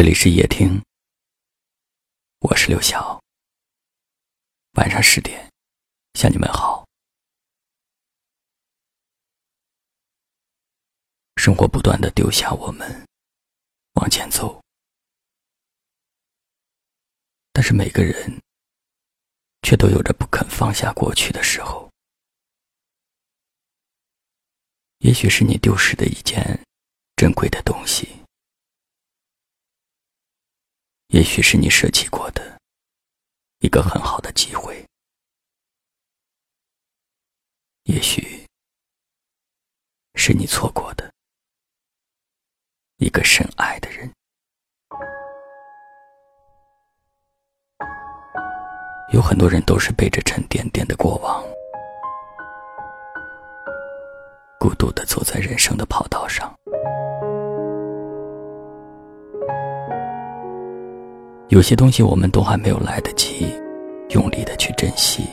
这里是夜听，我是刘晓。晚上十点，向你们好。生活不断的丢下我们，往前走，但是每个人却都有着不肯放下过去的时候。也许是你丢失的一件珍贵的东西。也许是你舍弃过的一个很好的机会，也许是你错过的一个深爱的人。有很多人都是背着沉甸甸的过往，孤独的走在人生的跑道上。有些东西我们都还没有来得及用力的去珍惜，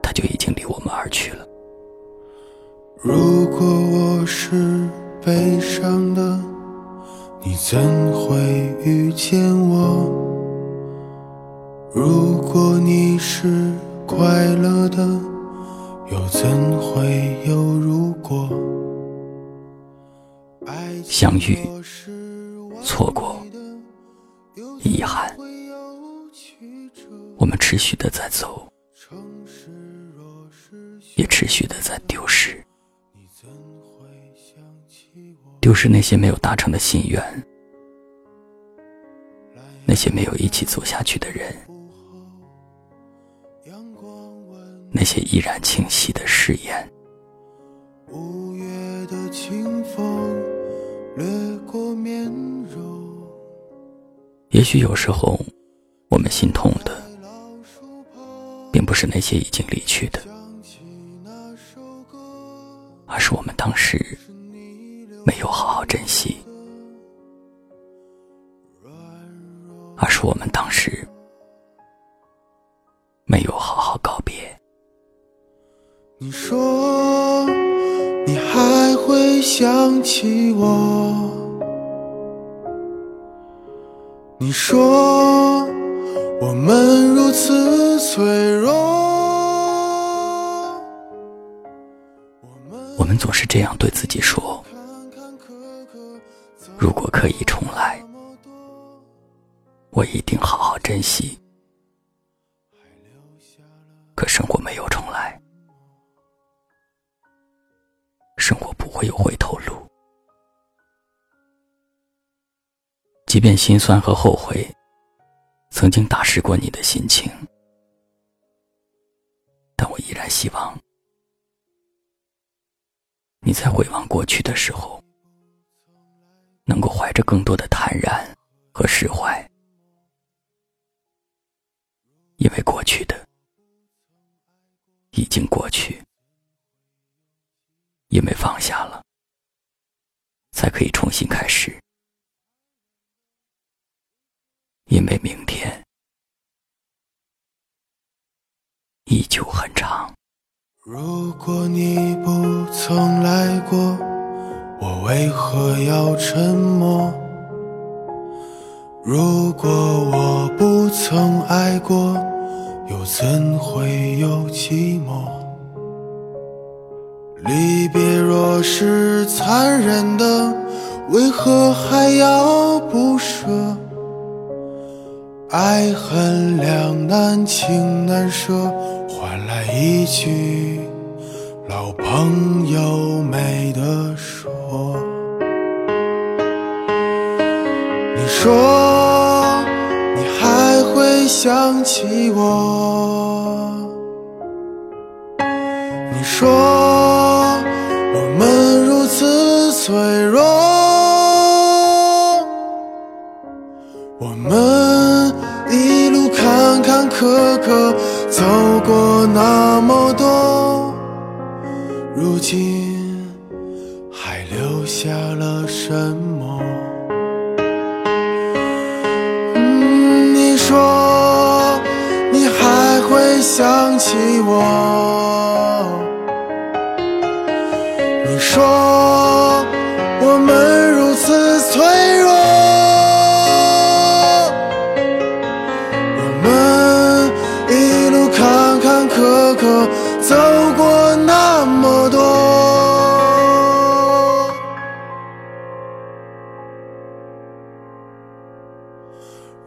它就已经离我们而去了。如果我是悲伤的，你怎会遇见我？如果你是快乐的，又怎会有如果？相遇，错过。遗憾，我们持续的在走，也持续的在丢失，丢失那些没有达成的心愿，那些没有一起走下去的人，那些依然清晰的誓言。也许有时候，我们心痛的，并不是那些已经离去的，而是我们当时没有好好珍惜，而是我们当时没有好好告别。你说，你还会想起我？你说我们如此脆弱，我们总是这样对自己说：如果可以重来，我一定好好珍惜。可生活没有重来，生活不会有回头路。即便心酸和后悔曾经打湿过你的心情，但我依然希望你在回望过去的时候，能够怀着更多的坦然和释怀，因为过去的已经过去，因为放下了，才可以重新开始。因为明天依旧很长。如果你不曾来过，我为何要沉默？如果我不曾爱过，又怎会有寂寞？离别若是残忍的，为何还要不舍？爱恨两难，情难舍，换来一句老朋友没得说。你说你还会想起我？你说我们如此脆弱，如今还留下了什么？你说你还会想起我？你说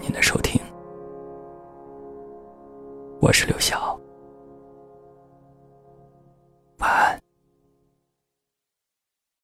您的收听，我是刘晓。